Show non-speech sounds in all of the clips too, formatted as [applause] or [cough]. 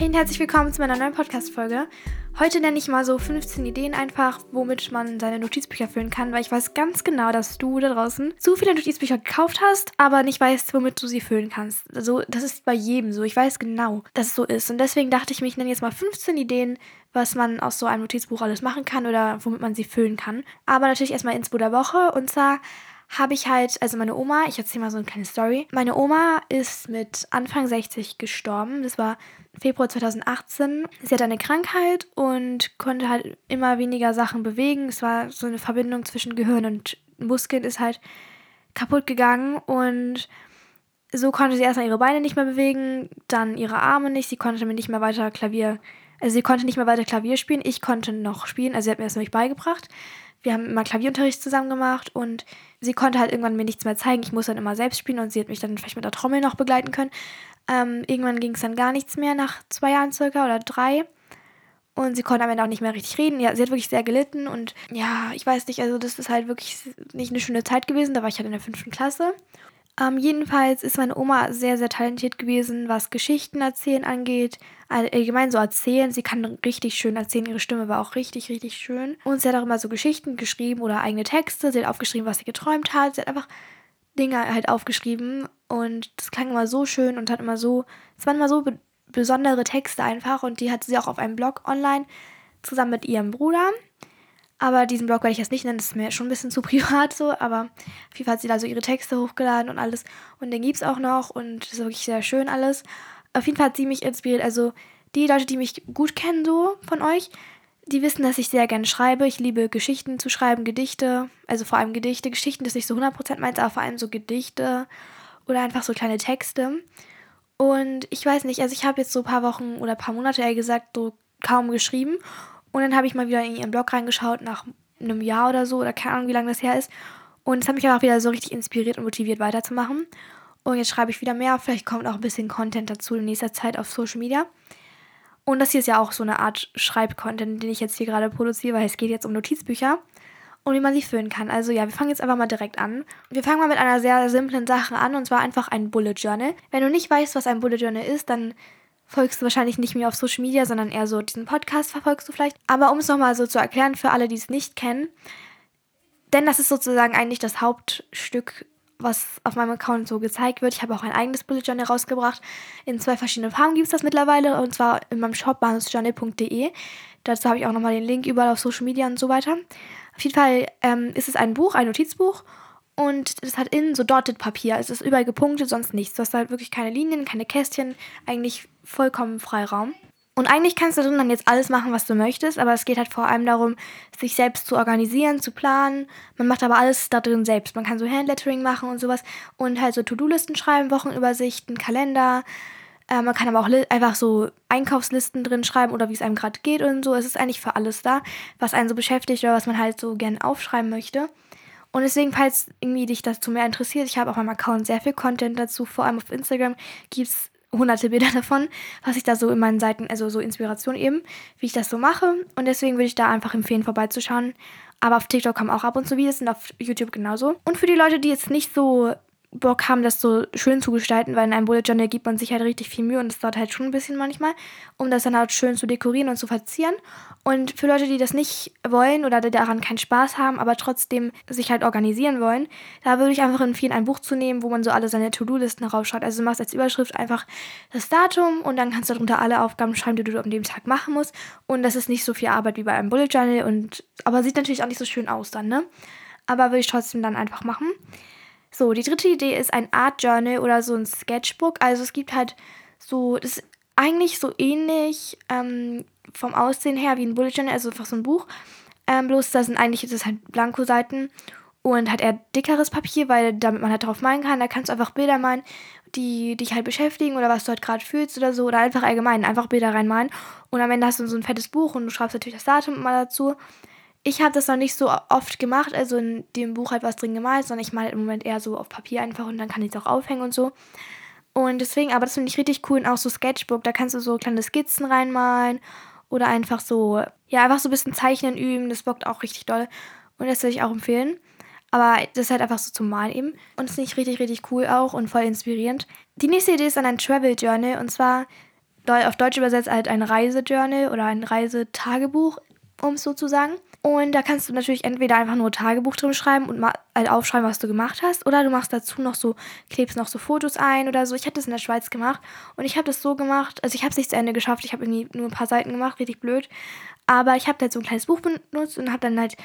Hey und herzlich willkommen zu meiner neuen Podcast-Folge. Heute nenne ich mal so 15 Ideen einfach, womit man seine Notizbücher füllen kann, weil ich weiß ganz genau, dass du da draußen zu viele Notizbücher gekauft hast, aber nicht weißt, womit du sie füllen kannst. Also, das ist bei jedem so. Ich weiß genau, dass es so ist. Und deswegen dachte ich mir, ich nenne jetzt mal 15 Ideen, was man aus so einem Notizbuch alles machen kann oder womit man sie füllen kann. Aber natürlich erstmal ins der Woche. Und zwar habe ich halt, also meine Oma, ich erzähle mal so eine kleine Story. Meine Oma ist mit Anfang 60 gestorben. Das war Februar 2018. Sie hat eine Krankheit und konnte halt immer weniger Sachen bewegen. Es war so eine Verbindung zwischen Gehirn und Muskeln ist halt kaputt gegangen und so konnte sie erstmal ihre Beine nicht mehr bewegen, dann ihre Arme nicht. Sie konnte mir nicht mehr weiter Klavier, also sie konnte nicht mehr weiter Klavier spielen. Ich konnte noch spielen, also sie hat mir das nämlich beigebracht. Wir haben immer Klavierunterricht zusammen gemacht und sie konnte halt irgendwann mir nichts mehr zeigen. Ich musste dann immer selbst spielen und sie hat mich dann vielleicht mit der Trommel noch begleiten können. Ähm, irgendwann ging es dann gar nichts mehr nach zwei Jahren circa oder drei. Und sie konnte am Ende auch nicht mehr richtig reden. Ja, sie hat wirklich sehr gelitten und ja, ich weiß nicht, also das ist halt wirklich nicht eine schöne Zeit gewesen. Da war ich halt in der fünften Klasse. Ähm, jedenfalls ist meine Oma sehr, sehr talentiert gewesen, was Geschichten erzählen angeht. Allgemein so erzählen. Sie kann richtig schön erzählen. Ihre Stimme war auch richtig, richtig schön. Und sie hat auch immer so Geschichten geschrieben oder eigene Texte. Sie hat aufgeschrieben, was sie geträumt hat. Sie hat einfach Dinge halt aufgeschrieben. Und das klang immer so schön und hat immer so. Es waren immer so be besondere Texte einfach. Und die hat sie auch auf einem Blog online zusammen mit ihrem Bruder. Aber diesen Blog werde ich jetzt nicht nennen, das ist mir schon ein bisschen [laughs] zu privat so. Aber auf jeden Fall hat sie da so ihre Texte hochgeladen und alles. Und den gibt es auch noch und das ist wirklich sehr schön alles. Auf jeden Fall hat sie mich inspiriert. Also die Leute, die mich gut kennen, so von euch, die wissen, dass ich sehr gerne schreibe. Ich liebe Geschichten zu schreiben, Gedichte, also vor allem Gedichte. Geschichten ist nicht so 100% meins, aber vor allem so Gedichte oder einfach so kleine Texte. Und ich weiß nicht, also ich habe jetzt so ein paar Wochen oder ein paar Monate eher gesagt, so kaum geschrieben. Und dann habe ich mal wieder in ihren Blog reingeschaut nach einem Jahr oder so oder keine Ahnung, wie lange das her ist. Und es hat mich auch wieder so richtig inspiriert und motiviert weiterzumachen. Und jetzt schreibe ich wieder mehr. Vielleicht kommt auch ein bisschen Content dazu in nächster Zeit auf Social Media. Und das hier ist ja auch so eine Art Schreibcontent, den ich jetzt hier gerade produziere, weil es geht jetzt um Notizbücher und wie man sie füllen kann. Also ja, wir fangen jetzt einfach mal direkt an. Wir fangen mal mit einer sehr simplen Sache an und zwar einfach ein Bullet Journal. Wenn du nicht weißt, was ein Bullet Journal ist, dann folgst du wahrscheinlich nicht mehr auf Social Media, sondern eher so diesen Podcast verfolgst du vielleicht. Aber um es nochmal so zu erklären für alle, die es nicht kennen, denn das ist sozusagen eigentlich das Hauptstück, was auf meinem Account so gezeigt wird. Ich habe auch ein eigenes Bullet Journal rausgebracht. In zwei verschiedenen Farben gibt es das mittlerweile und zwar in meinem Shop bahnhofsjournal.de. Dazu habe ich auch nochmal den Link überall auf Social Media und so weiter. Auf jeden Fall ähm, ist es ein Buch, ein Notizbuch und das hat innen so Dotted Papier. Es ist überall gepunktet, sonst nichts. Du hast halt wirklich keine Linien, keine Kästchen, eigentlich vollkommen Freiraum. Und eigentlich kannst du dann jetzt alles machen, was du möchtest, aber es geht halt vor allem darum, sich selbst zu organisieren, zu planen. Man macht aber alles da drin selbst. Man kann so Handlettering machen und sowas und halt so To-Do-Listen schreiben, Wochenübersichten, Kalender. Äh, man kann aber auch einfach so Einkaufslisten drin schreiben oder wie es einem gerade geht und so. Es ist eigentlich für alles da, was einen so beschäftigt oder was man halt so gerne aufschreiben möchte. Und deswegen, falls irgendwie dich dazu mehr interessiert, ich habe auf meinem Account sehr viel Content dazu, vor allem auf Instagram gibt es hunderte Bilder [laughs] davon, was ich da so in meinen Seiten, also so Inspiration eben, wie ich das so mache. Und deswegen würde ich da einfach empfehlen, vorbeizuschauen. Aber auf TikTok kommen auch ab und zu Videos und auf YouTube genauso. Und für die Leute, die jetzt nicht so Bock haben, das so schön zu gestalten, weil in einem Bullet Journal gibt man sich halt richtig viel Mühe und es dauert halt schon ein bisschen manchmal, um das dann halt schön zu dekorieren und zu verzieren. Und für Leute, die das nicht wollen oder daran keinen Spaß haben, aber trotzdem sich halt organisieren wollen, da würde ich einfach empfehlen, ein Buch zu nehmen, wo man so alle seine To-Do-Listen raufschaut. Also du machst als Überschrift einfach das Datum und dann kannst du darunter alle Aufgaben schreiben, die du an dem Tag machen musst. Und das ist nicht so viel Arbeit wie bei einem Bullet Journal und aber sieht natürlich auch nicht so schön aus dann, ne? Aber würde ich trotzdem dann einfach machen. So, die dritte Idee ist ein Art Journal oder so ein Sketchbook. Also es gibt halt so, das ist eigentlich so ähnlich ähm, vom Aussehen her wie ein Bullet Journal, also einfach so ein Buch. Ähm, bloß da sind eigentlich, das halt Blankoseiten und hat eher dickeres Papier, weil damit man halt drauf malen kann. Da kannst du einfach Bilder malen, die dich halt beschäftigen oder was du halt gerade fühlst oder so. Oder einfach allgemein, einfach Bilder reinmalen. Und am Ende hast du so ein fettes Buch und du schreibst natürlich das Datum mal dazu. Ich habe das noch nicht so oft gemacht, also in dem Buch halt was drin gemalt, sondern ich male im Moment eher so auf Papier einfach und dann kann ich es auch aufhängen und so. Und deswegen, aber das finde ich richtig cool und auch so Sketchbook, da kannst du so kleine Skizzen reinmalen oder einfach so, ja, einfach so ein bisschen Zeichnen üben, das bockt auch richtig doll und das würde ich auch empfehlen. Aber das ist halt einfach so zum Malen eben. Und das finde ich richtig, richtig cool auch und voll inspirierend. Die nächste Idee ist dann ein Travel Journal und zwar auf Deutsch übersetzt halt ein Reisejournal oder ein Reisetagebuch, um es so zu sagen. Und da kannst du natürlich entweder einfach nur Tagebuch drin schreiben und mal halt aufschreiben, was du gemacht hast, oder du machst dazu noch so, klebst noch so Fotos ein oder so. Ich habe das in der Schweiz gemacht und ich habe das so gemacht, also ich habe es nicht zu Ende geschafft, ich habe irgendwie nur ein paar Seiten gemacht, richtig blöd. Aber ich habe halt so ein kleines Buch benutzt und habe dann halt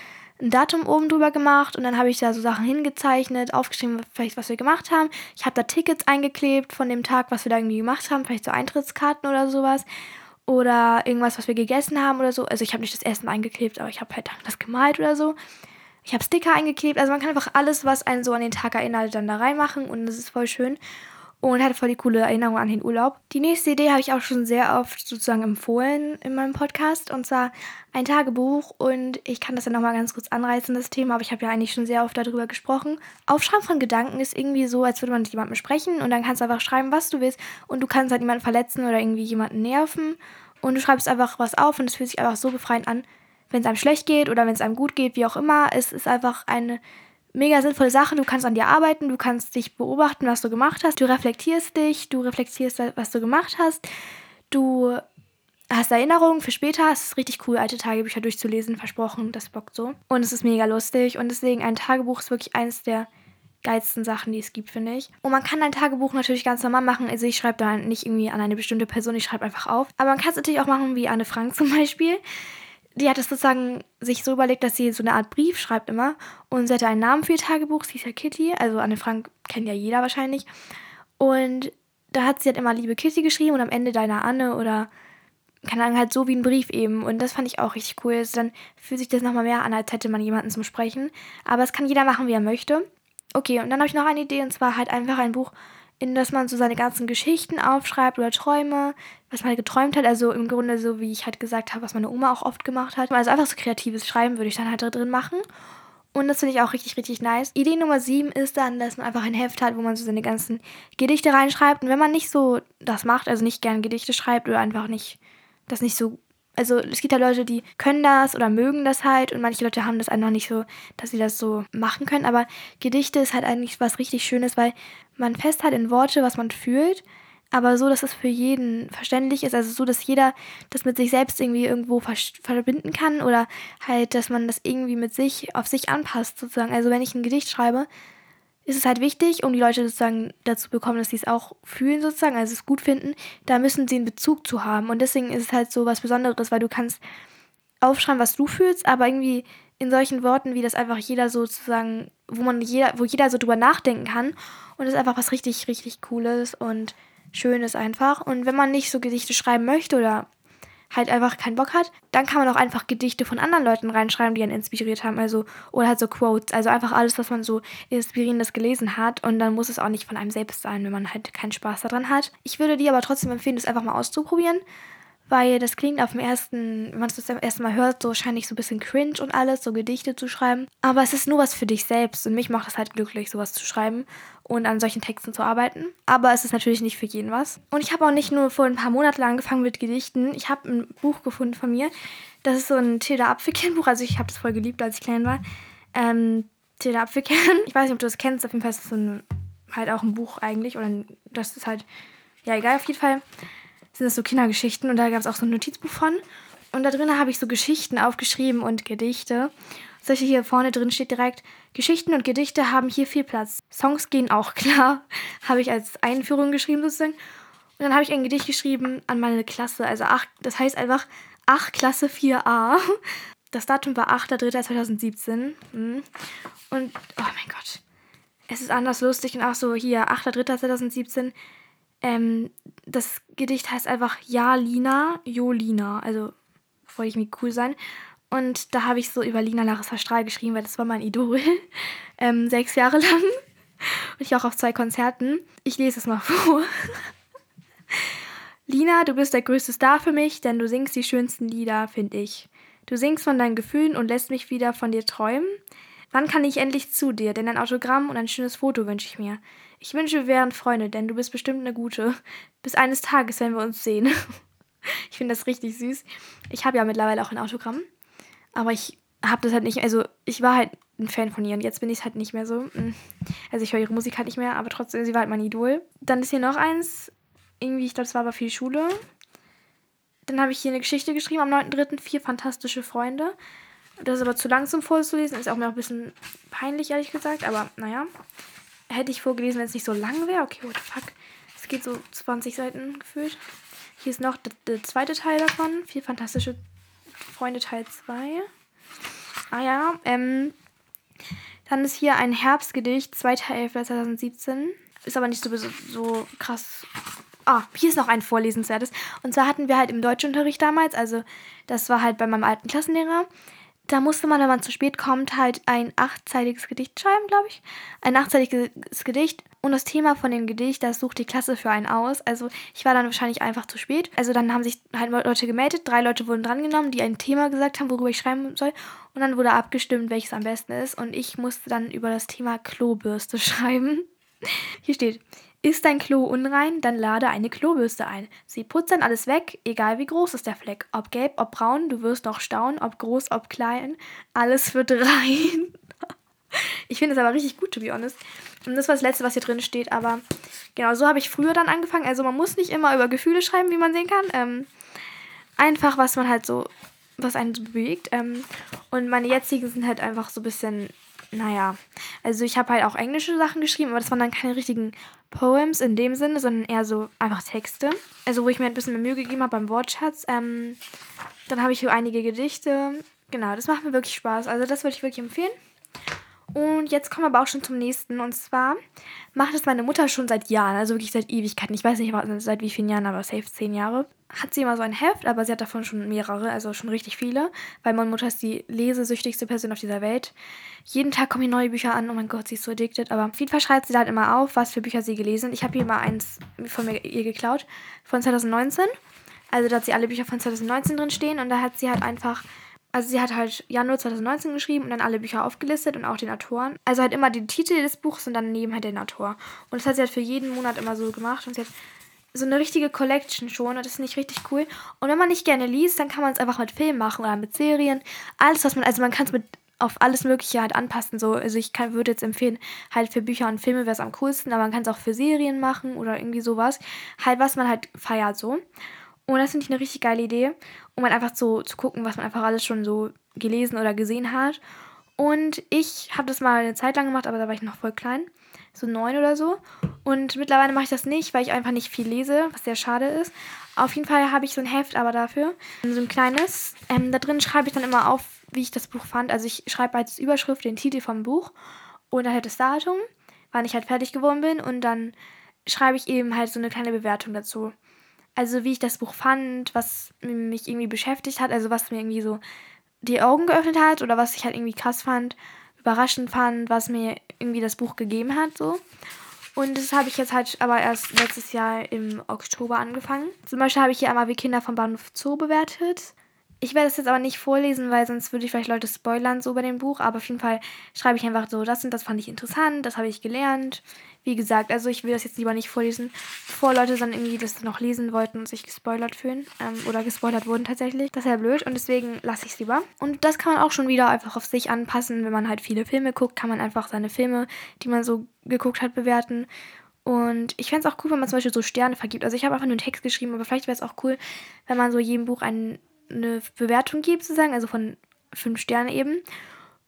ein Datum oben drüber gemacht und dann habe ich da so Sachen hingezeichnet, aufgeschrieben, vielleicht was wir gemacht haben. Ich habe da Tickets eingeklebt von dem Tag, was wir da irgendwie gemacht haben, vielleicht so Eintrittskarten oder sowas oder irgendwas, was wir gegessen haben oder so. Also ich habe nicht das Essen eingeklebt, aber ich habe halt das gemalt oder so. Ich habe Sticker eingeklebt. Also man kann einfach alles, was einen so an den Tag erinnert, dann da reinmachen und das ist voll schön und hatte voll die coole Erinnerung an den Urlaub. Die nächste Idee habe ich auch schon sehr oft sozusagen empfohlen in meinem Podcast und zwar ein Tagebuch und ich kann das dann nochmal ganz kurz anreißen, das Thema, aber ich habe ja eigentlich schon sehr oft darüber gesprochen. Aufschreiben von Gedanken ist irgendwie so, als würde man mit jemandem sprechen und dann kannst du einfach schreiben, was du willst und du kannst halt niemanden verletzen oder irgendwie jemanden nerven und du schreibst einfach was auf und es fühlt sich einfach so befreiend an, wenn es einem schlecht geht oder wenn es einem gut geht, wie auch immer. Es ist einfach eine mega sinnvolle Sache. Du kannst an dir arbeiten, du kannst dich beobachten, was du gemacht hast. Du reflektierst dich, du reflektierst, was du gemacht hast. Du hast Erinnerungen für später. Es ist richtig cool, alte Tagebücher durchzulesen, versprochen. Das bockt so. Und es ist mega lustig. Und deswegen, ein Tagebuch ist wirklich eines der geilsten Sachen, die es gibt, finde ich. Und man kann ein Tagebuch natürlich ganz normal machen. Also ich schreibe da nicht irgendwie an eine bestimmte Person, ich schreibe einfach auf. Aber man kann es natürlich auch machen wie Anne Frank [laughs] zum Beispiel die hat es sozusagen sich so überlegt, dass sie so eine Art Brief schreibt immer. Und sie hatte einen Namen für ihr Tagebuch, sie hieß ja Kitty. Also Anne Frank kennt ja jeder wahrscheinlich. Und da hat sie halt immer Liebe Kitty geschrieben und am Ende deiner Anne oder keine Ahnung, halt so wie ein Brief eben. Und das fand ich auch richtig cool. Also dann fühlt sich das nochmal mehr an, als hätte man jemanden zum Sprechen. Aber es kann jeder machen, wie er möchte. Okay, und dann habe ich noch eine Idee und zwar halt einfach ein Buch in das man so seine ganzen Geschichten aufschreibt oder Träume, was man halt geträumt hat. Also im Grunde so, wie ich halt gesagt habe, was meine Oma auch oft gemacht hat. Also einfach so kreatives Schreiben würde ich dann halt drin machen. Und das finde ich auch richtig, richtig nice. Idee Nummer 7 ist dann, dass man einfach ein Heft hat, wo man so seine ganzen Gedichte reinschreibt. Und wenn man nicht so das macht, also nicht gern Gedichte schreibt oder einfach nicht, das nicht so also es gibt ja Leute, die können das oder mögen das halt und manche Leute haben das einfach nicht so, dass sie das so machen können. Aber Gedichte ist halt eigentlich was richtig Schönes, weil man festhält in Worte, was man fühlt, aber so, dass es für jeden verständlich ist. Also so, dass jeder das mit sich selbst irgendwie irgendwo verbinden kann oder halt, dass man das irgendwie mit sich auf sich anpasst sozusagen. Also wenn ich ein Gedicht schreibe, ist es halt wichtig, um die Leute sozusagen dazu bekommen, dass sie es auch fühlen sozusagen, also es gut finden, da müssen sie einen Bezug zu haben. Und deswegen ist es halt so was Besonderes, weil du kannst aufschreiben, was du fühlst, aber irgendwie in solchen Worten, wie das einfach jeder sozusagen, wo man jeder, wo jeder so drüber nachdenken kann. Und das ist einfach was richtig, richtig Cooles und Schönes einfach. Und wenn man nicht so Gedichte schreiben möchte oder halt einfach keinen Bock hat, dann kann man auch einfach Gedichte von anderen Leuten reinschreiben, die einen inspiriert haben. Also, oder halt so Quotes. Also einfach alles, was man so inspirierendes gelesen hat. Und dann muss es auch nicht von einem selbst sein, wenn man halt keinen Spaß daran hat. Ich würde dir aber trotzdem empfehlen, das einfach mal auszuprobieren weil das klingt auf dem ersten, wenn man es das erste Mal hört, so wahrscheinlich so ein bisschen cringe und alles, so Gedichte zu schreiben. Aber es ist nur was für dich selbst und mich macht es halt glücklich, sowas zu schreiben und an solchen Texten zu arbeiten. Aber es ist natürlich nicht für jeden was. Und ich habe auch nicht nur vor ein paar Monaten angefangen mit Gedichten. Ich habe ein Buch gefunden von mir. Das ist so ein Tilda Apfelkern-Buch. Also ich habe das voll geliebt, als ich klein war. Ähm, Tilda Apfelkern. Ich weiß nicht, ob du das kennst. Auf jeden Fall ist es so ein, halt auch ein Buch eigentlich. Oder das ist halt, ja egal, auf jeden Fall sind das so Kindergeschichten und da gab es auch so ein Notizbuch von. Und da drin habe ich so Geschichten aufgeschrieben und Gedichte. Solche hier vorne drin steht direkt, Geschichten und Gedichte haben hier viel Platz. Songs gehen auch [laughs] klar. habe ich als Einführung geschrieben sozusagen. Und dann habe ich ein Gedicht geschrieben an meine Klasse. Also ach, das heißt einfach 8 Klasse 4a. [laughs] Das Datum war 8.3.2017. Hm. Und, oh mein Gott. Es ist anders lustig und auch so hier, 8.3.2017. Ähm, das Gedicht heißt einfach Ja, Lina, Jo, Lina. Also wollte ich mir cool sein. Und da habe ich so über Lina Larissa Strahl geschrieben, weil das war mein Idol. [laughs] ähm, sechs Jahre lang. Und ich auch auf zwei Konzerten. Ich lese es mal vor. [laughs] Lina, du bist der größte Star für mich, denn du singst die schönsten Lieder, finde ich. Du singst von deinen Gefühlen und lässt mich wieder von dir träumen. Wann kann ich endlich zu dir? Denn ein Autogramm und ein schönes Foto wünsche ich mir. Ich wünsche, wir wären Freunde, denn du bist bestimmt eine gute. Bis eines Tages, wenn wir uns sehen. [laughs] ich finde das richtig süß. Ich habe ja mittlerweile auch ein Autogramm. Aber ich habe das halt nicht, also ich war halt ein Fan von ihr und jetzt bin ich es halt nicht mehr so. Mm. Also ich höre ihre Musik halt nicht mehr, aber trotzdem, sie war halt mein Idol. Dann ist hier noch eins, irgendwie, ich glaube, es war aber die Schule. Dann habe ich hier eine Geschichte geschrieben am 9.3. Vier fantastische Freunde. Das ist aber zu lang zum Vorzulesen. Ist auch mir auch ein bisschen peinlich, ehrlich gesagt. Aber naja. Hätte ich vorgelesen, wenn es nicht so lang wäre. Okay, what the fuck. Es geht so 20 Seiten gefühlt. Hier ist noch der, der zweite Teil davon. Vier fantastische Freunde Teil 2. Ah ja, ähm. Dann ist hier ein Herbstgedicht, 2.11.2017. Ist aber nicht so, so krass. Ah, hier ist noch ein vorlesenswertes. Und zwar hatten wir halt im Deutschunterricht damals, also das war halt bei meinem alten Klassenlehrer, da musste man, wenn man zu spät kommt, halt ein achtzeiliges Gedicht schreiben, glaube ich. Ein achtzeiliges Gedicht. Und das Thema von dem Gedicht, das sucht die Klasse für einen aus. Also ich war dann wahrscheinlich einfach zu spät. Also dann haben sich halt Leute gemeldet. Drei Leute wurden drangenommen, die ein Thema gesagt haben, worüber ich schreiben soll. Und dann wurde abgestimmt, welches am besten ist. Und ich musste dann über das Thema Klobürste [laughs] schreiben. Hier steht, ist dein Klo unrein, dann lade eine Klobürste ein. Sie putzt dann alles weg, egal wie groß ist der Fleck. Ob gelb, ob braun, du wirst noch staunen, ob groß, ob klein, alles wird [laughs] rein. ich finde es aber richtig gut, to be honest. Und das war das Letzte, was hier drin steht, aber genau, so habe ich früher dann angefangen. Also man muss nicht immer über Gefühle schreiben, wie man sehen kann. Ähm, einfach, was man halt so, was einen so bewegt. Ähm, und meine jetzigen sind halt einfach so ein bisschen naja, also ich habe halt auch englische Sachen geschrieben, aber das waren dann keine richtigen Poems in dem Sinne, sondern eher so einfach Texte. Also wo ich mir ein bisschen mehr Mühe gegeben habe beim Wortschatz. Ähm, dann habe ich hier einige Gedichte. Genau, das macht mir wirklich Spaß. Also das würde ich wirklich empfehlen. Und jetzt kommen wir aber auch schon zum nächsten. Und zwar macht es meine Mutter schon seit Jahren, also wirklich seit Ewigkeiten. Ich weiß nicht seit wie vielen Jahren, aber safe zehn Jahre. Hat sie immer so ein Heft, aber sie hat davon schon mehrere, also schon richtig viele. Weil meine Mutter ist die lesesüchtigste Person auf dieser Welt. Jeden Tag kommen hier neue Bücher an. Oh mein Gott, sie ist so addicted. Aber auf jeden Fall schreibt sie da halt immer auf, was für Bücher sie gelesen hat. Ich habe hier mal eins von mir ihr geklaut, von 2019. Also da hat sie alle Bücher von 2019 drin stehen und da hat sie halt einfach also sie hat halt Januar 2019 geschrieben und dann alle Bücher aufgelistet und auch den Autoren. Also halt immer den Titel des Buchs und dann daneben halt den Autor. Und das hat sie halt für jeden Monat immer so gemacht und sie hat so eine richtige Collection schon und das finde ich richtig cool. Und wenn man nicht gerne liest, dann kann man es einfach mit Filmen machen oder mit Serien. Alles, was man, also man kann es mit auf alles Mögliche halt anpassen. So, also ich kann, würde jetzt empfehlen, halt für Bücher und Filme wäre es am coolsten, aber man kann es auch für Serien machen oder irgendwie sowas. Halt, was man halt feiert so. Und das finde ich eine richtig geile Idee, um halt einfach so zu gucken, was man einfach alles schon so gelesen oder gesehen hat. Und ich habe das mal eine Zeit lang gemacht, aber da war ich noch voll klein. So neun oder so. Und mittlerweile mache ich das nicht, weil ich einfach nicht viel lese, was sehr schade ist. Auf jeden Fall habe ich so ein Heft aber dafür. So ein kleines. Ähm, da drin schreibe ich dann immer auf, wie ich das Buch fand. Also ich schreibe als Überschrift den Titel vom Buch und dann halt das Datum, wann ich halt fertig geworden bin. Und dann schreibe ich eben halt so eine kleine Bewertung dazu also wie ich das Buch fand, was mich irgendwie beschäftigt hat, also was mir irgendwie so die Augen geöffnet hat oder was ich halt irgendwie krass fand, überraschend fand, was mir irgendwie das Buch gegeben hat, so. Und das habe ich jetzt halt aber erst letztes Jahr im Oktober angefangen. Zum Beispiel habe ich hier einmal wie Kinder vom Bahnhof Zoo bewertet. Ich werde es jetzt aber nicht vorlesen, weil sonst würde ich vielleicht Leute spoilern so bei dem Buch. Aber auf jeden Fall schreibe ich einfach so, das und das fand ich interessant, das habe ich gelernt. Wie gesagt, also ich will das jetzt lieber nicht vorlesen, bevor Leute dann irgendwie das noch lesen wollten und sich gespoilert fühlen. Ähm, oder gespoilert wurden tatsächlich. Das ist ja blöd und deswegen lasse ich es lieber. Und das kann man auch schon wieder einfach auf sich anpassen. Wenn man halt viele Filme guckt, kann man einfach seine Filme, die man so geguckt hat, bewerten. Und ich fände es auch cool, wenn man zum Beispiel so Sterne vergibt. Also ich habe einfach nur einen Text geschrieben, aber vielleicht wäre es auch cool, wenn man so jedem Buch einen eine Bewertung gibt, sozusagen, also von fünf Sternen eben.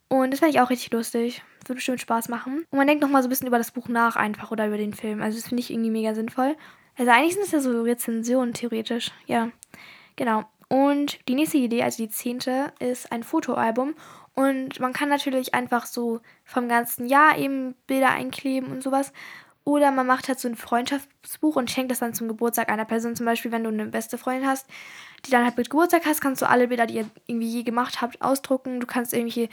Und das fände ich auch richtig lustig. Das würde bestimmt Spaß machen. Und man denkt nochmal so ein bisschen über das Buch nach einfach oder über den Film. Also das finde ich irgendwie mega sinnvoll. Also eigentlich sind es ja so Rezensionen theoretisch. Ja, genau. Und die nächste Idee, also die zehnte, ist ein Fotoalbum. Und man kann natürlich einfach so vom ganzen Jahr eben Bilder einkleben und sowas. Oder man macht halt so ein Freundschaftsbuch und schenkt das dann zum Geburtstag einer Person. Zum Beispiel, wenn du eine beste Freundin hast, die dann halt mit Geburtstag hast, kannst du alle Bilder, die ihr irgendwie je gemacht habt, ausdrucken. Du kannst irgendwelche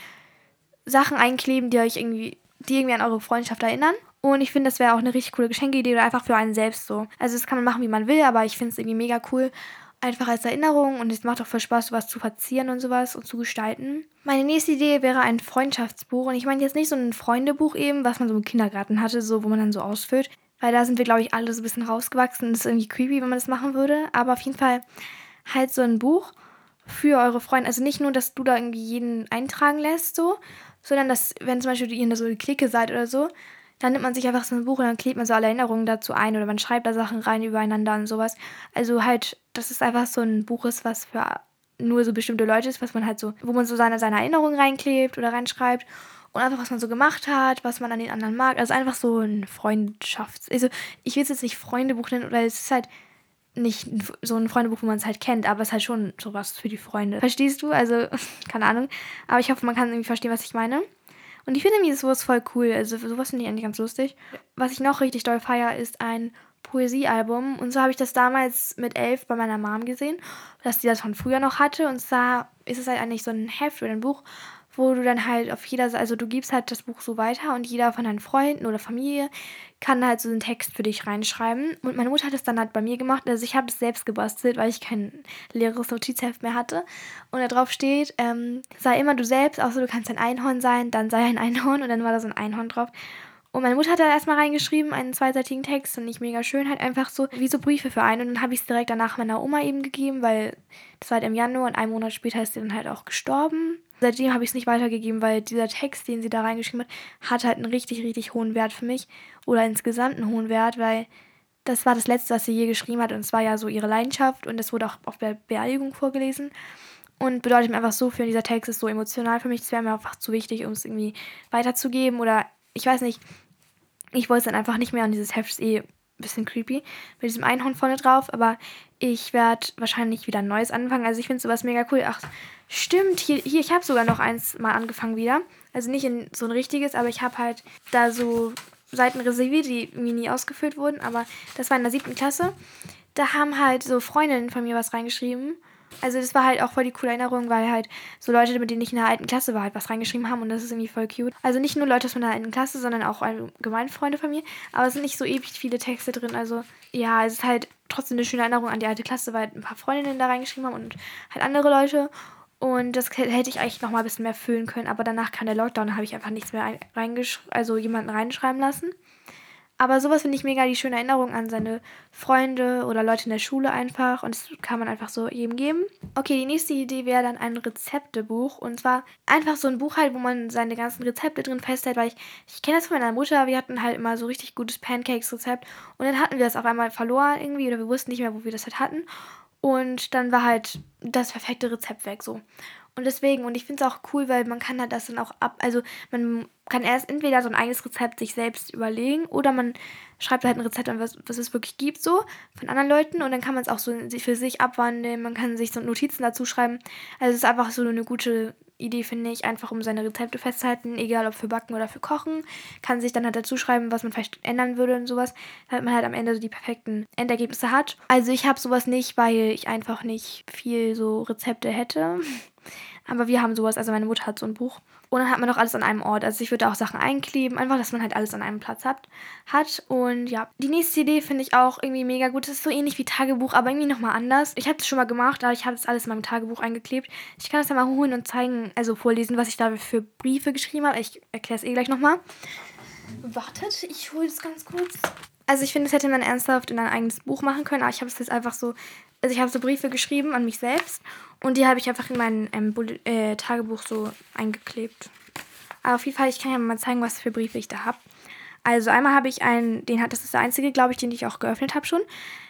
Sachen einkleben, die euch irgendwie, die irgendwie an eure Freundschaft erinnern. Und ich finde, das wäre auch eine richtig coole Geschenkidee oder einfach für einen selbst so. Also das kann man machen, wie man will, aber ich finde es irgendwie mega cool einfach als Erinnerung und es macht auch voll Spaß, sowas zu verzieren und sowas und zu gestalten. Meine nächste Idee wäre ein Freundschaftsbuch und ich meine jetzt nicht so ein Freundebuch eben, was man so im Kindergarten hatte, so wo man dann so ausfüllt, weil da sind wir glaube ich alle so ein bisschen rausgewachsen. Das ist irgendwie creepy, wenn man das machen würde, aber auf jeden Fall halt so ein Buch für eure Freunde. Also nicht nur, dass du da irgendwie jeden eintragen lässt, so, sondern dass, wenn zum Beispiel ihr in so eine Clique seid oder so, dann nimmt man sich einfach so ein Buch und dann klebt man so alle Erinnerungen dazu ein oder man schreibt da Sachen rein übereinander und sowas. Also halt, dass es einfach so ein Buch ist, was für nur so bestimmte Leute ist, was man halt so, wo man so seine, seine Erinnerungen reinklebt oder reinschreibt und einfach, was man so gemacht hat, was man an den anderen mag. Also einfach so ein Freundschafts-, also ich will es jetzt nicht Freundebuch nennen, weil es ist halt nicht so ein Freundebuch, wo man es halt kennt, aber es ist halt schon sowas für die Freunde. Verstehst du? Also, [laughs] keine Ahnung. Aber ich hoffe, man kann irgendwie verstehen, was ich meine. Und ich finde irgendwie sowas voll cool. Also sowas finde ich eigentlich ganz lustig. Was ich noch richtig doll feier, ist ein Poesiealbum. Und so habe ich das damals mit elf bei meiner Mom gesehen, dass sie das von früher noch hatte. Und zwar ist es halt eigentlich so ein Heft oder ein Buch, wo du dann halt auf jeder Seite, also du gibst halt das Buch so weiter und jeder von deinen Freunden oder Familie kann halt so einen Text für dich reinschreiben. Und meine Mutter hat es dann halt bei mir gemacht. Also ich habe es selbst gebastelt, weil ich kein leeres Notizheft mehr hatte. Und da drauf steht, ähm, sei immer du selbst, außer du kannst ein Einhorn sein, dann sei ein Einhorn. Und dann war da so ein Einhorn drauf. Und meine Mutter hat da erstmal reingeschrieben, einen zweiseitigen Text und nicht mega schön, halt einfach so wie so Briefe für einen. Und dann habe ich es direkt danach meiner Oma eben gegeben, weil das war halt im Januar und einen Monat später ist sie dann halt auch gestorben. Seitdem habe ich es nicht weitergegeben, weil dieser Text, den sie da reingeschrieben hat, hat halt einen richtig, richtig hohen Wert für mich. Oder insgesamt einen hohen Wert, weil das war das Letzte, was sie je geschrieben hat. Und es war ja so ihre Leidenschaft und es wurde auch auf der Beerdigung vorgelesen. Und bedeutet mir einfach so viel. Dieser Text ist so emotional für mich. Das wäre mir einfach zu wichtig, um es irgendwie weiterzugeben. Oder ich weiß nicht, ich wollte es dann einfach nicht mehr und dieses Heft ist eh ein bisschen creepy mit diesem Einhorn vorne drauf, aber ich werde wahrscheinlich wieder ein neues anfangen. Also ich finde sowas mega cool. Ach, stimmt, hier, hier ich habe sogar noch eins mal angefangen wieder. Also nicht in so ein richtiges, aber ich habe halt da so Seiten reserviert, die irgendwie nie ausgefüllt wurden, aber das war in der siebten Klasse. Da haben halt so Freundinnen von mir was reingeschrieben also das war halt auch voll die coole Erinnerung, weil halt so Leute, mit denen ich in der alten Klasse war, halt was reingeschrieben haben und das ist irgendwie voll cute. Also nicht nur Leute aus meiner alten Klasse, sondern auch allgemein Freunde von mir. Aber es sind nicht so ewig viele Texte drin. Also ja, es ist halt trotzdem eine schöne Erinnerung an die alte Klasse, weil halt ein paar Freundinnen da reingeschrieben haben und halt andere Leute. Und das hätte ich eigentlich noch mal ein bisschen mehr füllen können. Aber danach kam der Lockdown, da habe ich einfach nichts mehr reingeschrieben, also jemanden reinschreiben lassen. Aber sowas finde ich mega die schöne Erinnerung an seine Freunde oder Leute in der Schule einfach. Und das kann man einfach so jedem geben. Okay, die nächste Idee wäre dann ein Rezeptebuch. Und zwar einfach so ein Buch halt, wo man seine ganzen Rezepte drin festhält. Weil ich, ich kenne das von meiner Mutter. Wir hatten halt immer so richtig gutes Pancakes-Rezept. Und dann hatten wir das auf einmal verloren irgendwie. Oder wir wussten nicht mehr, wo wir das halt hatten. Und dann war halt das perfekte Rezept weg so. Und deswegen, und ich finde es auch cool, weil man kann halt das dann auch ab, also man kann erst entweder so ein eigenes Rezept sich selbst überlegen oder man schreibt halt ein Rezept an, was, was es wirklich gibt, so von anderen Leuten und dann kann man es auch so für sich abwandeln, man kann sich so Notizen dazu schreiben. Also es ist einfach so eine gute Idee, finde ich, einfach um seine Rezepte festzuhalten, egal ob für Backen oder für Kochen. Kann sich dann halt dazu schreiben, was man vielleicht ändern würde und sowas, damit man halt am Ende so die perfekten Endergebnisse hat. Also ich habe sowas nicht, weil ich einfach nicht viel so Rezepte hätte. [laughs] Aber wir haben sowas, also meine Mutter hat so ein Buch. Und dann hat man doch alles an einem Ort. Also ich würde auch Sachen einkleben, einfach, dass man halt alles an einem Platz hat. hat. Und ja, die nächste Idee finde ich auch irgendwie mega gut. Das ist so ähnlich wie Tagebuch, aber irgendwie nochmal anders. Ich habe es schon mal gemacht, aber ich habe das alles in meinem Tagebuch eingeklebt. Ich kann das ja mal holen und zeigen, also vorlesen, was ich da für Briefe geschrieben habe. Ich erkläre es eh gleich nochmal. Wartet, ich hole es ganz kurz. Also ich finde, das hätte man ernsthaft in ein eigenes Buch machen können, aber ich habe es jetzt einfach so also ich habe so Briefe geschrieben an mich selbst und die habe ich einfach in mein ähm, äh, Tagebuch so eingeklebt. Aber auf jeden Fall, ich kann ja mal zeigen, was für Briefe ich da habe. Also einmal habe ich einen, den hat, das ist der einzige, glaube ich, den ich auch geöffnet habe schon.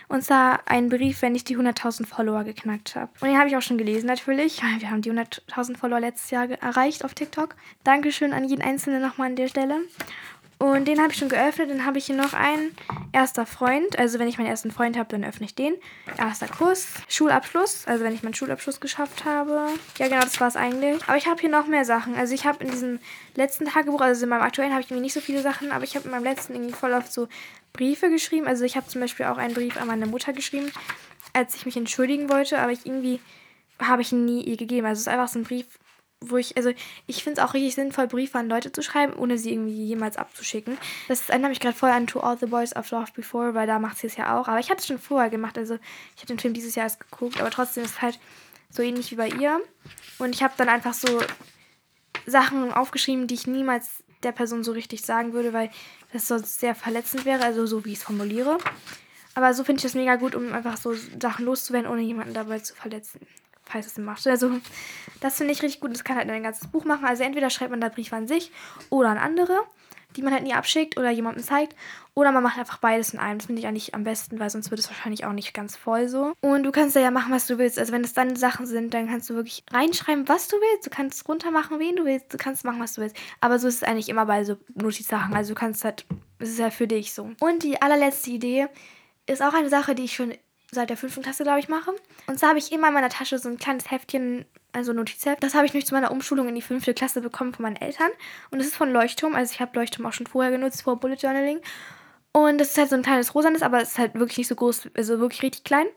Und zwar einen Brief, wenn ich die 100.000 Follower geknackt habe. Und den habe ich auch schon gelesen natürlich. [laughs] Wir haben die 100.000 Follower letztes Jahr erreicht auf TikTok. Dankeschön an jeden Einzelnen nochmal an der Stelle. Und den habe ich schon geöffnet. Dann habe ich hier noch einen. Erster Freund. Also wenn ich meinen ersten Freund habe, dann öffne ich den. Erster Kuss. Schulabschluss. Also wenn ich meinen Schulabschluss geschafft habe. Ja, genau, das war es eigentlich. Aber ich habe hier noch mehr Sachen. Also ich habe in diesem letzten Tagebuch, also in meinem aktuellen habe ich irgendwie nicht so viele Sachen, aber ich habe in meinem letzten irgendwie voll oft so Briefe geschrieben. Also ich habe zum Beispiel auch einen Brief an meine Mutter geschrieben, als ich mich entschuldigen wollte, aber ich irgendwie habe ich ihn nie ihr gegeben. Also es ist einfach so ein Brief, wo ich, also ich finde es auch richtig sinnvoll, Briefe an Leute zu schreiben, ohne sie irgendwie jemals abzuschicken. Das erinnert mich gerade voll an To All the Boys I've Loved Before, weil da macht sie es ja auch. Aber ich hatte es schon vorher gemacht, also ich habe den Film dieses Jahr erst geguckt, aber trotzdem ist es halt so ähnlich wie bei ihr. Und ich habe dann einfach so Sachen aufgeschrieben, die ich niemals der Person so richtig sagen würde, weil das sonst sehr verletzend wäre, also so wie ich es formuliere. Aber so finde ich das mega gut, um einfach so Sachen loszuwerden, ohne jemanden dabei zu verletzen falls es macht. Also, das finde ich richtig gut. Das kann halt ein ganzes Buch machen. Also, entweder schreibt man da Briefe an sich oder an andere. die man halt nie abschickt oder jemandem zeigt. Oder man macht einfach beides in einem. Das finde ich eigentlich am besten, weil sonst wird es wahrscheinlich auch nicht ganz voll so. Und du kannst da ja machen, was du willst. Also wenn es deine Sachen sind, dann kannst du wirklich reinschreiben, was du willst. Du kannst runter machen, wen du willst. Du kannst machen, was du willst. Aber so ist es eigentlich immer bei so Notizsachen. Also du kannst halt, es ist ja für dich so. Und die allerletzte Idee ist auch eine Sache, die ich schon seit der fünften Klasse, glaube ich, mache. Und zwar habe ich immer in meiner Tasche so ein kleines Heftchen, also Notizheft. Das habe ich nämlich zu meiner Umschulung in die fünfte Klasse bekommen von meinen Eltern. Und das ist von Leuchtturm. Also ich habe Leuchtturm auch schon vorher genutzt, vor Bullet Journaling. Und das ist halt so ein kleines rosanes, aber es ist halt wirklich nicht so groß, also wirklich richtig klein.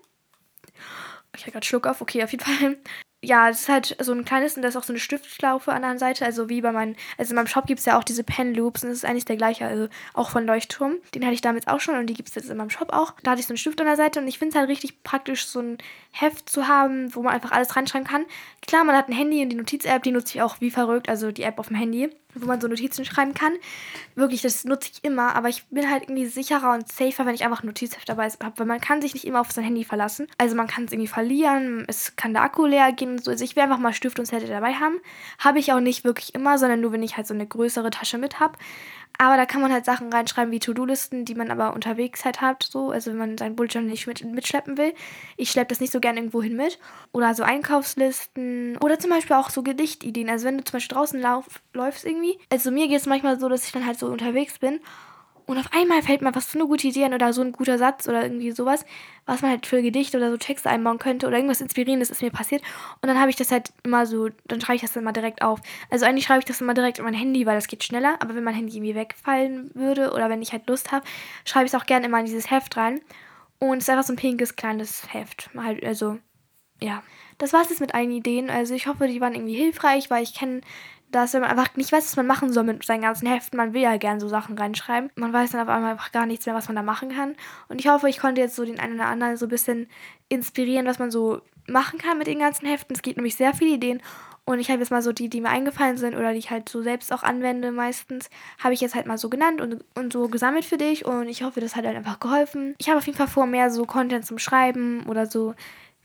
Ich habe gerade Schluck auf, okay, auf jeden Fall ja, es ist halt so ein kleines und da ist auch so eine Stiftschlaufe an der Seite. Also wie bei meinen, also in meinem Shop gibt es ja auch diese Pen Loops und das ist eigentlich der gleiche, also auch von Leuchtturm. Den hatte ich damals auch schon und die gibt es jetzt in meinem Shop auch. Da hatte ich so einen Stift an der Seite und ich finde es halt richtig praktisch, so ein Heft zu haben, wo man einfach alles reinschreiben kann. Klar, man hat ein Handy und die Notiz-App, die nutze ich auch wie verrückt, also die App auf dem Handy wo man so Notizen schreiben kann. Wirklich, das nutze ich immer, aber ich bin halt irgendwie sicherer und safer, wenn ich einfach ein Notizheft dabei habe, weil man kann sich nicht immer auf sein Handy verlassen. Also man kann es irgendwie verlieren, es kann der Akku leer gehen und so. Also ich will einfach mal Stift und Zettel dabei haben. Habe ich auch nicht wirklich immer, sondern nur, wenn ich halt so eine größere Tasche mit habe. Aber da kann man halt Sachen reinschreiben wie To-Do-Listen, die man aber unterwegs halt hat, so. Also wenn man sein Bullet nicht mit, mitschleppen will. Ich schleppe das nicht so gerne irgendwo hin mit. Oder so Einkaufslisten. Oder zum Beispiel auch so Gedichtideen. Also wenn du zum Beispiel draußen lauf, läufst irgendwie. Also mir geht es manchmal so, dass ich dann halt so unterwegs bin und auf einmal fällt mir was für eine gute Idee an oder so ein guter Satz oder irgendwie sowas, was man halt für Gedichte oder so Texte einbauen könnte oder irgendwas Inspirierendes ist mir passiert. Und dann habe ich das halt immer so, dann schreibe ich das immer direkt auf. Also eigentlich schreibe ich das immer direkt in mein Handy, weil das geht schneller. Aber wenn mein Handy irgendwie wegfallen würde oder wenn ich halt Lust habe, schreibe ich es auch gerne immer in dieses Heft rein. Und es ist einfach so ein pinkes kleines Heft. Halt, also, ja. Das war es jetzt mit allen Ideen. Also ich hoffe, die waren irgendwie hilfreich, weil ich kenne dass wenn man einfach nicht weiß, was man machen soll mit seinen ganzen Heften. Man will ja gerne so Sachen reinschreiben. Man weiß dann auf einmal einfach gar nichts mehr, was man da machen kann. Und ich hoffe, ich konnte jetzt so den einen oder anderen so ein bisschen inspirieren, was man so machen kann mit den ganzen Heften. Es gibt nämlich sehr viele Ideen. Und ich habe jetzt mal so die, die mir eingefallen sind oder die ich halt so selbst auch anwende meistens, habe ich jetzt halt mal so genannt und, und so gesammelt für dich. Und ich hoffe, das hat halt einfach geholfen. Ich habe auf jeden Fall vor, mehr so Content zum Schreiben oder so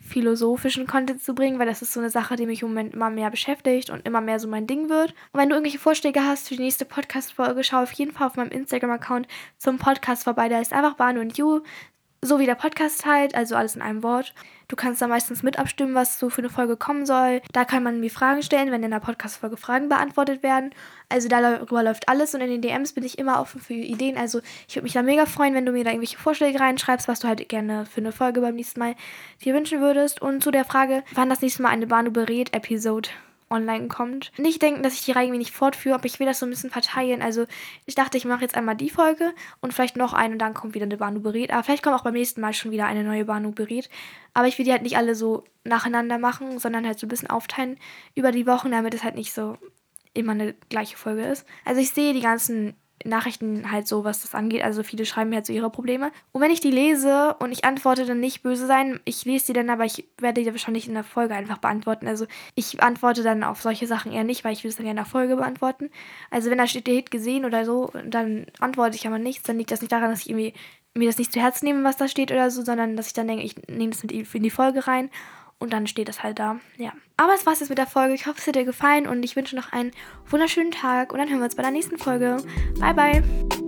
philosophischen Content zu bringen, weil das ist so eine Sache, die mich im Moment immer mehr beschäftigt und immer mehr so mein Ding wird. Und wenn du irgendwelche Vorschläge hast für die nächste Podcast-Folge, schau auf jeden Fall auf meinem Instagram-Account zum Podcast vorbei. Da ist einfach Banu und You so wie der Podcast halt, also alles in einem Wort. Du kannst da meistens mit abstimmen, was so für eine Folge kommen soll. Da kann man mir Fragen stellen, wenn in der Podcast-Folge Fragen beantwortet werden. Also darüber läuft alles und in den DMs bin ich immer offen für Ideen. Also ich würde mich da mega freuen, wenn du mir da irgendwelche Vorschläge reinschreibst, was du halt gerne für eine Folge beim nächsten Mal dir wünschen würdest. Und zu der Frage, wann das nächste Mal eine Banu berät-Episode online kommt. Nicht denken, dass ich die Reihe irgendwie nicht fortführe, aber ich will das so ein bisschen verteilen. Also ich dachte, ich mache jetzt einmal die Folge und vielleicht noch eine und dann kommt wieder eine Banu berät. Aber vielleicht kommt auch beim nächsten Mal schon wieder eine neue Banu berät. Aber ich will die halt nicht alle so nacheinander machen, sondern halt so ein bisschen aufteilen über die Wochen, damit es halt nicht so immer eine gleiche Folge ist. Also ich sehe die ganzen Nachrichten halt so, was das angeht. Also viele schreiben mir halt so ihre Probleme. Und wenn ich die lese und ich antworte, dann nicht böse sein. Ich lese die dann, aber ich werde die wahrscheinlich in der Folge einfach beantworten. Also ich antworte dann auf solche Sachen eher nicht, weil ich will es dann ja in der Folge beantworten. Also wenn da steht, der Hit gesehen oder so, dann antworte ich aber nichts. Dann liegt das nicht daran, dass ich irgendwie mir das nicht zu Herzen nehme, was da steht oder so, sondern dass ich dann denke, ich nehme das mit in die Folge rein und dann steht es halt da. Ja. Aber es war's jetzt mit der Folge. Ich hoffe, es hat dir gefallen und ich wünsche noch einen wunderschönen Tag und dann hören wir uns bei der nächsten Folge. Bye, bye.